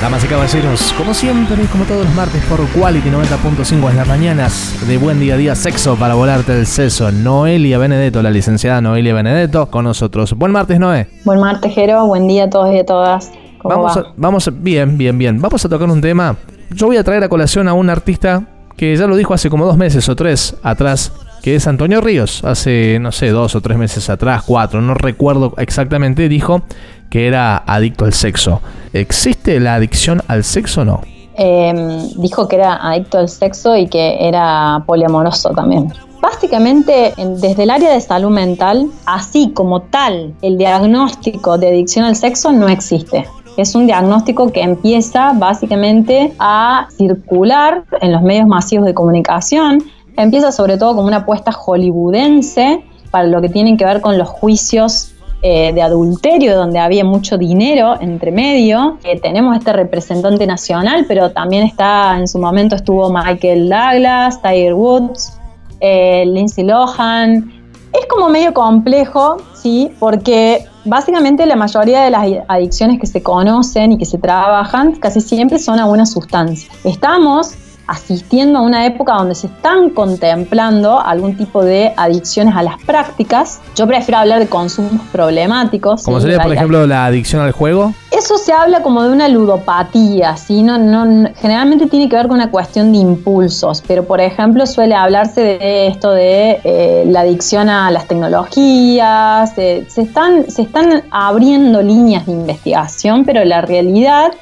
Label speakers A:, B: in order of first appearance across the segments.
A: Damas y caballeros, como siempre, como todos los martes por Quality 90.5 en las mañanas de Buen Día a Día Sexo para volarte el seso, Noelia Benedetto, la licenciada Noelia Benedetto, con nosotros. Buen martes, Noé.
B: Buen martes, Jero. Buen día a todos y a todas. ¿Cómo
A: Vamos,
B: va?
A: a- vamos, a- bien, bien, bien. Vamos a tocar un tema. Yo voy a traer a colación a un artista que ya lo dijo hace como dos meses o tres atrás, que es Antonio Ríos. Hace, no sé, dos o tres meses atrás, cuatro, no recuerdo exactamente, dijo que era adicto al sexo. ¿Existe la adicción al sexo o no?
B: Eh, dijo que era adicto al sexo y que era poliamoroso también. Básicamente, en- desde el área de salud mental, así como tal, el diagnóstico de adicción al sexo no existe. Es un diagnóstico que empieza básicamente a circular en los medios masivos de comunicación. Empieza sobre todo como una apuesta hollywoodense para lo que tienen que ver con los juicios eh, de adulterio, donde había mucho dinero entre medio. Tenemos este representante nacional, pero también está, en su momento estuvo Michael Douglas, Tiger Woods, eh, Lindsay Lohan. Es como medio complejo, sí, porque básicamente la mayoría de las adicciones que se conocen y que se trabajan casi siempre son a una sustancia. Estamos asistiendo a una época donde se están contemplando algún tipo de adicciones a las prácticas. Yo prefiero hablar de consumos problemáticos.
A: Como sería, por ejemplo, la adicción al juego.
B: eso se habla como de una ludopatía, ¿sí? No, no, no- generalmente tiene que ver con una cuestión de impulsos, pero por ejemplo suele hablarse de esto de eh, la adicción a las tecnologías, eh, se, están, se están abriendo líneas de investigación, pero la realidad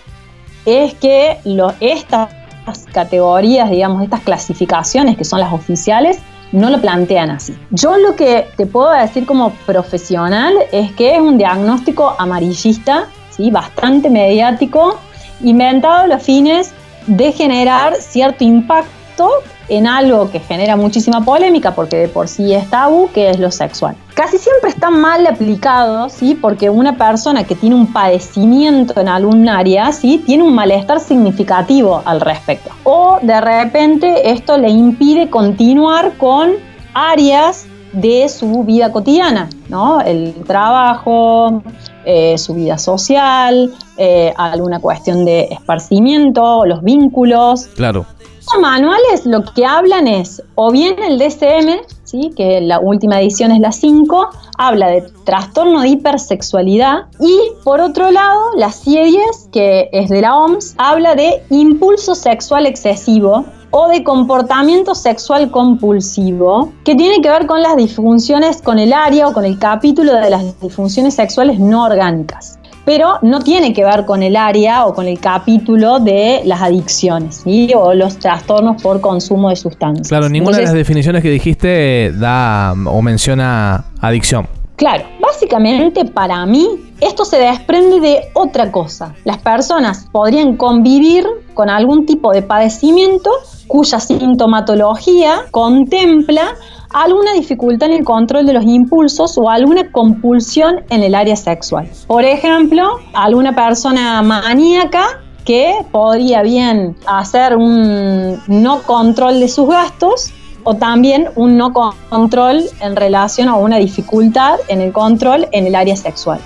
B: es que lo- estas categorías, digamos, estas clasificaciones que son las oficiales, no lo plantean así. Yo lo que te puedo decir como profesional es que es un diagnóstico amarillista, ¿sí? bastante mediático, inventado a los fines de generar cierto impacto en algo que genera muchísima polémica porque de por sí es tabú, que es lo sexual. Casi siempre está mal aplicado, ¿sí? porque una persona que tiene un padecimiento en algún área, ¿sí? tiene un malestar significativo al respecto. O de repente esto le impide continuar con áreas de su vida cotidiana, ¿no? El trabajo, eh, su vida social, eh, alguna cuestión de esparcimiento, los vínculos,
A: Claro.
B: Los manuales lo que hablan es, o bien el DSM, ¿sí? que la última edición es la 5, habla de trastorno de hipersexualidad, y por otro lado, la CIE-10, que es de la OMS, habla de impulso sexual excesivo o de comportamiento sexual compulsivo, que tiene que ver con las disfunciones, con el área o con el capítulo de las disfunciones sexuales no orgánicas pero no tiene que ver con el área o con el capítulo de las adicciones ¿sí? o los trastornos por consumo de sustancias.
A: Claro, ninguna de las definiciones que dijiste da o menciona adicción.
B: Claro, básicamente para mí esto se desprende de otra cosa. Las personas podrían convivir con algún tipo de padecimiento cuya sintomatología contempla alguna dificultad en el control de los impulsos o alguna compulsión en el área sexual. Por ejemplo, alguna persona maníaca que podría bien hacer un no control de sus gastos o también un no con- control en relación a una dificultad en el control en el área sexual.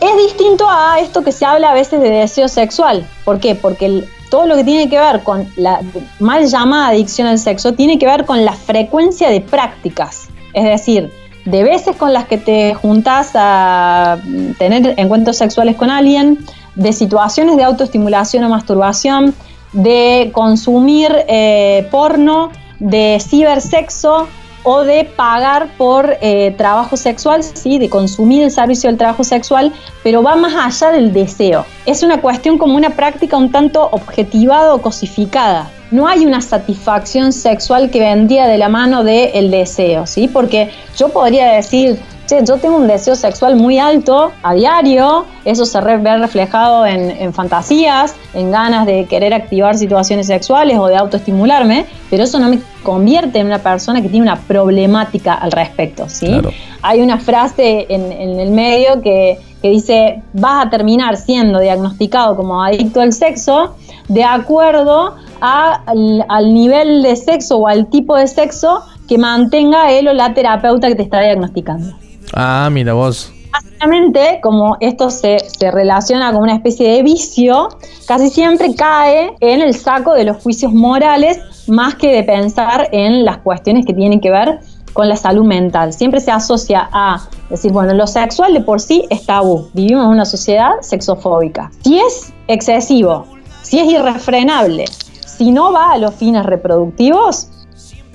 B: Es distinto a esto que se habla a veces de deseo sexual. ¿Por qué? Porque el- todo lo que tiene que ver con la mal llamada adicción al sexo tiene que ver con la frecuencia de prácticas. Es decir, de veces con las que te juntás a tener encuentros sexuales con alguien, de situaciones de autoestimulación o masturbación, de consumir eh, porno, de cibersexo o de pagar por eh, trabajo sexual, ¿sí? de consumir el servicio del trabajo sexual, pero va más allá del deseo. Es una cuestión como una práctica un tanto objetivada o cosificada. No hay una satisfacción sexual que vendría de la mano del deseo, ¿sí? Porque yo podría decir, yo tengo un deseo sexual muy alto a diario, eso se ve reflejado en, fantasías, en ganas de querer activar situaciones sexuales o de autoestimularme, pero eso no me convierte en una persona que tiene una problemática al respecto, ¿sí? Hay una frase en, el medio que, que dice, vas a terminar siendo diagnosticado como adicto al sexo de acuerdo al, nivel de sexo o al tipo de sexo que mantenga él o la terapeuta que te está diagnosticando.
A: Ah, mira vos.
B: Básicamente, como esto se, se, relaciona con una especie de vicio, casi siempre cae en el saco de los juicios morales más que de pensar en las cuestiones que tienen que ver con la salud mental. Siempre se asocia a decir, bueno, lo sexual de por sí es tabú. Vivimos en una sociedad sexofóbica. Si es excesivo, si es irrefrenable, si no va a los fines reproductivos,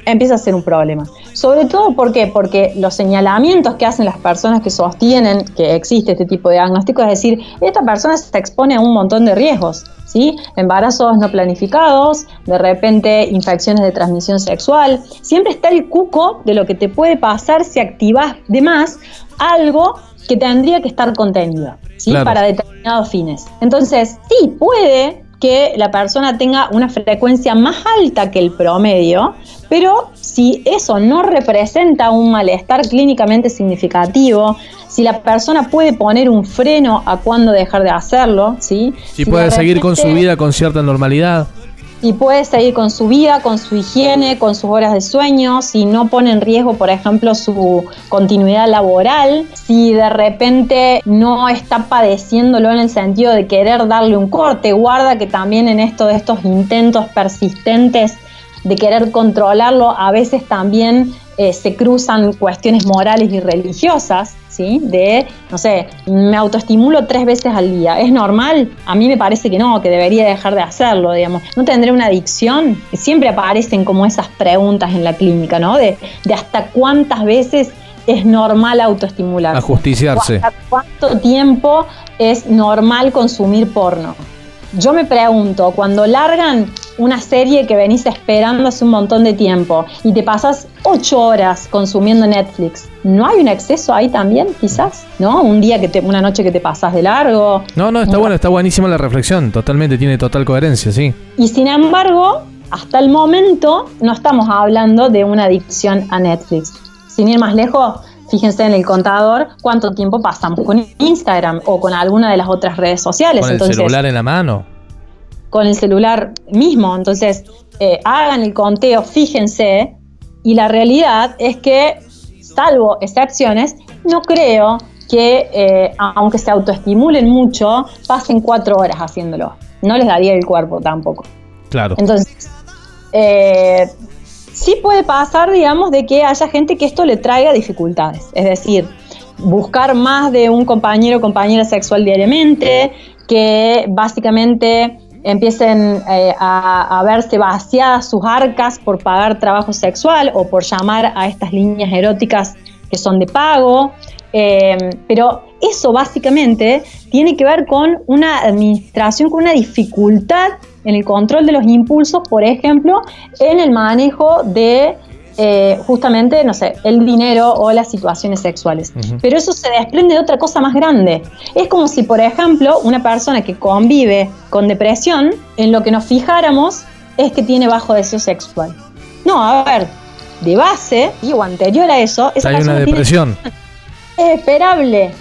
B: empieza a ser un problema. Sobre todo, ¿por qué? Porque los señalamientos que hacen las personas que sostienen que existe este tipo de diagnóstico es decir, esta persona se expone a un montón de riesgos, ¿sí? Embarazos no planificados, de repente infecciones de transmisión sexual. Siempre está el cuco de lo que te puede pasar si activas de más algo que tendría que estar contenido, ¿sí? Para determinados fines. Entonces, sí, puede que la persona tenga una frecuencia más alta que el promedio, pero si eso no representa un malestar clínicamente significativo, si la persona puede poner un freno a cuándo dejar de hacerlo, ¿sí?
A: si, puede seguir con su vida con cierta normalidad
B: y puede seguir con su vida, con su higiene, con sus horas de sueño, si no pone en riesgo, por ejemplo, su continuidad laboral, si de repente no está padeciéndolo en el sentido de querer darle un corte, guarda que también en esto de estos intentos persistentes de querer controlarlo, a veces también eh, se cruzan cuestiones morales y religiosas, ¿sí? De, no sé, me autoestimulo tres veces al día. ¿Es normal? A mí me parece que no, que debería dejar de hacerlo, digamos. ¿No tendré una adicción? Siempre aparecen como esas preguntas en la clínica, ¿no? De, de hasta cuántas veces es normal autoestimularse.
A: Ajusticiarse.
B: ¿Hasta cuánto tiempo es normal consumir porno? Yo me pregunto, cuando largan una serie que venís esperando hace un montón de tiempo y te pasas ocho horas consumiendo Netflix, ¿no hay un exceso ahí también, quizás? ¿No? Un día que te, una noche que te pasas de largo.
A: No, no, está bueno, está buenísima la reflexión, totalmente, tiene total coherencia, sí.
B: Y sin embargo, hasta el momento no estamos hablando de una adicción a Netflix. Sin ir más lejos, fíjense en el contador cuánto tiempo pasamos con Instagram o con alguna de las otras redes sociales.
A: Con el celular en la mano
B: con el celular mismo. Entonces, eh, hagan el conteo, fíjense, y la realidad es que, salvo excepciones, no creo que, eh, aunque se autoestimulen mucho, pasen cuatro horas haciéndolo. No les daría el cuerpo tampoco.
A: Claro.
B: Entonces, eh, sí puede pasar, digamos, de que haya gente que esto le traiga dificultades. Es decir, buscar más de un compañero o compañera sexual diariamente, que básicamente empiecen eh, a, verse vaciadas sus arcas por pagar trabajo sexual o por llamar a estas líneas eróticas que son de pago. Eh, pero eso básicamente tiene que ver con una administración, con una dificultad en el control de los impulsos, por ejemplo, en el manejo de eh, justamente, no sé, el dinero o las situaciones sexuales. Pero eso se desprende de otra cosa más grande. Es como si, por ejemplo, una persona que convive con depresión, en lo que nos fijáramos es que tiene bajo deseo sexual. No, a ver, de base, o anterior a eso,
A: esa Hay una depresión.
B: es esperable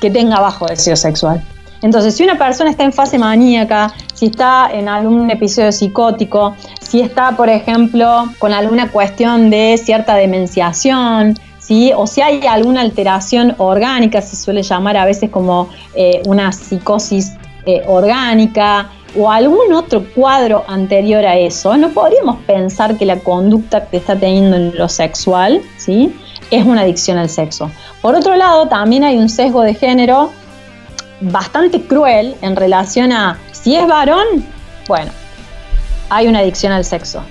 B: que tenga bajo deseo sexual. Entonces, si una persona está en fase maníaca, si está en algún episodio psicótico, si está, por ejemplo, con alguna cuestión de cierta demenciación, ¿sí? o si hay alguna alteración orgánica, se suele llamar a veces como eh, una psicosis eh, orgánica, o algún otro cuadro anterior a eso, no podríamos pensar que la conducta que está teniendo en lo sexual ¿sí? es una adicción al sexo. Por otro lado, también hay un sesgo de género bastante cruel en relación a si es varón, bueno, hay una adicción al sexo.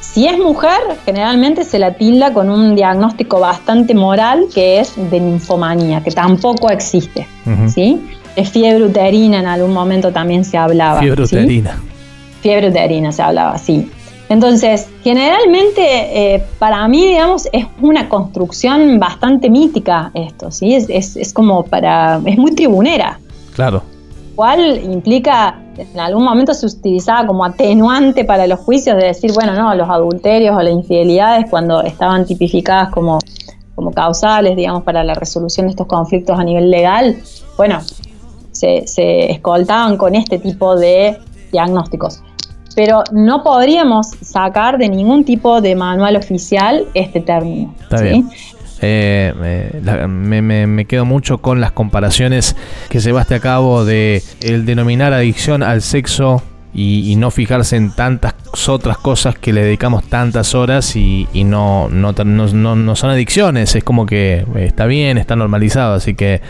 B: Si es mujer, generalmente se la tilda con un diagnóstico bastante moral que es de ninfomanía, que tampoco existe. ¿sí? De fiebre uterina en algún momento también se hablaba.
A: Fiebre uterina.
B: Fiebre uterina se hablaba, sí. Entonces, generalmente, eh, para mí, digamos, es una construcción bastante mítica esto, ¿sí? Es, es, es como para. es muy tribunera.
A: Claro.
B: Cual implica, en algún momento se utilizaba como atenuante para los juicios de decir, bueno, no, los adulterios o las infidelidades cuando estaban tipificadas como, como causales, digamos, para la resolución de estos conflictos a nivel legal, bueno, se, se escoltaban con este tipo de diagnósticos. Pero no podríamos sacar de ningún tipo de manual oficial este término.
A: Está
B: ¿sí?
A: Eh, la- me, me- me quedo mucho con las comparaciones que llevaste a cabo de el denominar adicción al sexo y, y no fijarse en tantas otras cosas que le dedicamos tantas horas y, y no, no, no- no son adicciones. Es como que eh, está bien, está normalizado, así que...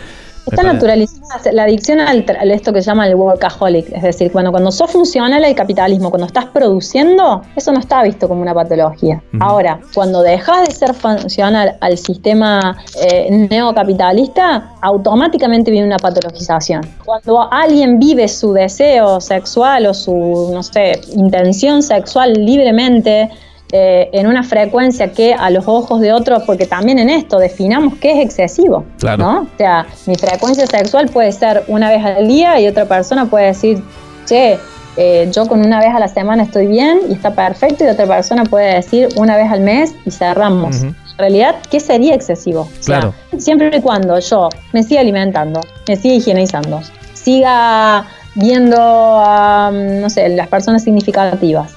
B: Está naturalizada la adicción al, esto que se llama el workaholic, es decir, cuando, cuando sos funcional al capitalismo, cuando estás produciendo, eso no está visto como una patología. Ahora, cuando dejas de ser funcional al sistema eh, neocapitalista, automáticamente viene una patologización. Cuando alguien vive su deseo sexual o su, no sé, intención sexual libremente, eh, en una frecuencia que a los ojos de otros, porque también en esto definamos qué es excesivo,
A: Claro.
B: ¿no? O sea, mi frecuencia sexual puede ser una vez al día y otra persona puede decir, che, eh, yo con una vez a la semana estoy bien y está perfecto y otra persona puede decir una vez al mes y cerramos. En realidad, ¿qué sería excesivo? O sea,
A: Claro.
B: siempre y cuando yo me siga alimentando, me siga higienizando, siga viendo a, no sé, las personas significativas,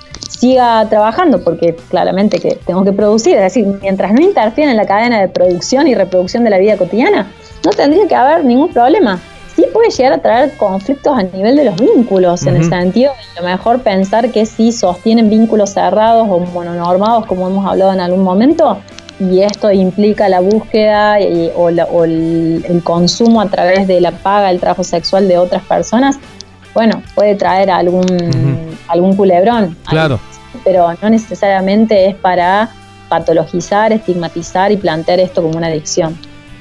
B: siga trabajando, porque claramente que tengo que producir, es decir, mientras no interfiera en la cadena de producción y reproducción de la vida cotidiana, no tendría que haber ningún problema. Sí puede llegar a traer conflictos a nivel de los vínculos, en el sentido de a lo mejor pensar que si sostienen vínculos cerrados o mononormados, como hemos hablado en algún momento, y esto implica la búsqueda y- o, la- o el, el consumo a través de la paga, el trabajo sexual de otras personas, bueno, puede traer algún. Algún culebrón.
A: Claro.
B: Pero no necesariamente es para patologizar, estigmatizar y plantear esto como una adicción.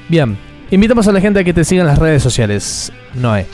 A: Bien, invitamos a la gente a que te siga en las redes sociales. Noé.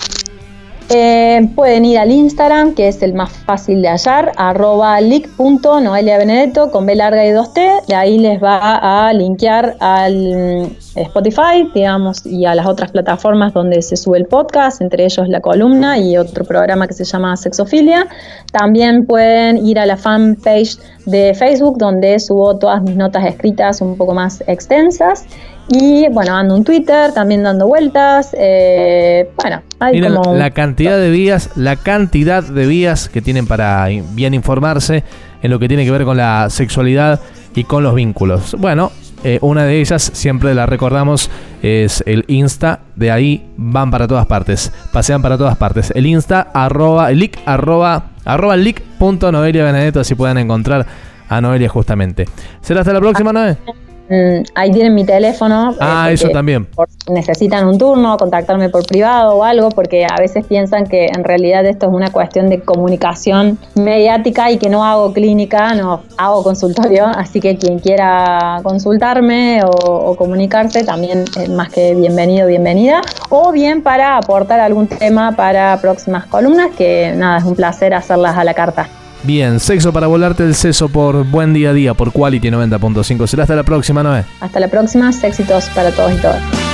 B: Eh, pueden ir al Instagram, que es el más fácil de hallar, arroba lic.noeliabenedetto con B larga y 2T. De ahí les va a linkear al Spotify, digamos, y a las otras plataformas donde se sube el podcast, entre ellos la columna y otro programa que se llama Sexofilia. También pueden ir a la fanpage de Facebook, donde subo todas mis notas escritas un poco más extensas. Y bueno, ando en Twitter, también dando vueltas. eh, bueno, hay
A: Miren
B: como.
A: la cantidad de vías, la cantidad de vías que tienen para bien informarse en lo que tiene que ver con la sexualidad y con los vínculos. Bueno, eh, una de ellas, siempre la recordamos, es el Insta. De ahí van para todas partes, pasean para todas partes. El Insta, arroba, el lic, arroba, arroba lic Noelia Benedetto, así puedan encontrar a Noelia justamente. ¿Será hasta la próxima, Noé?
B: Mm, ahí tienen mi teléfono.
A: Ah,
B: eh,
A: eso
B: porque
A: también.
B: por si necesitan un turno, contactarme por privado o algo, porque a veces piensan que en realidad esto es una cuestión de comunicación mediática y que no hago clínica, no hago consultorio, así que quien quiera consultarme o, o comunicarse también es más que bienvenido, bienvenida, o bien para aportar algún tema para próximas columnas, que nada, es un placer hacerlas a la carta.
A: Bien, sexo para volarte el seso por buen día a día, por Quality 90.5. Será hasta la próxima, Noé.
B: Hasta la próxima, éxitos para todos y todas.